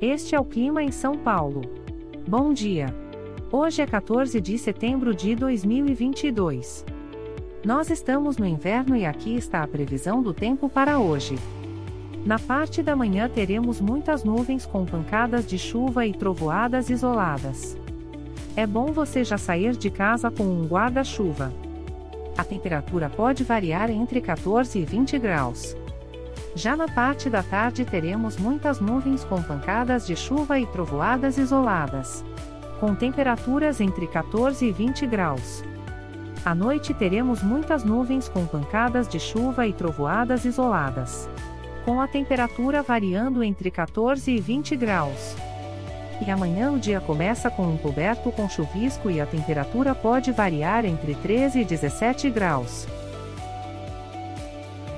Este é o clima em São Paulo. Bom dia. Hoje é 14 de setembro de 2022. Nós estamos no inverno e aqui está a previsão do tempo para hoje. Na parte da manhã teremos muitas nuvens com pancadas de chuva e trovoadas isoladas. É bom você já sair de casa com um guarda-chuva. A temperatura pode variar entre 14 e 20 graus. Já na parte da tarde teremos muitas nuvens com pancadas de chuva e trovoadas isoladas. Com temperaturas entre 14 e 20 graus. À noite teremos muitas nuvens com pancadas de chuva e trovoadas isoladas com a temperatura variando entre 14 e 20 graus. E amanhã o dia começa com um coberto com chuvisco e a temperatura pode variar entre 13 e 17 graus.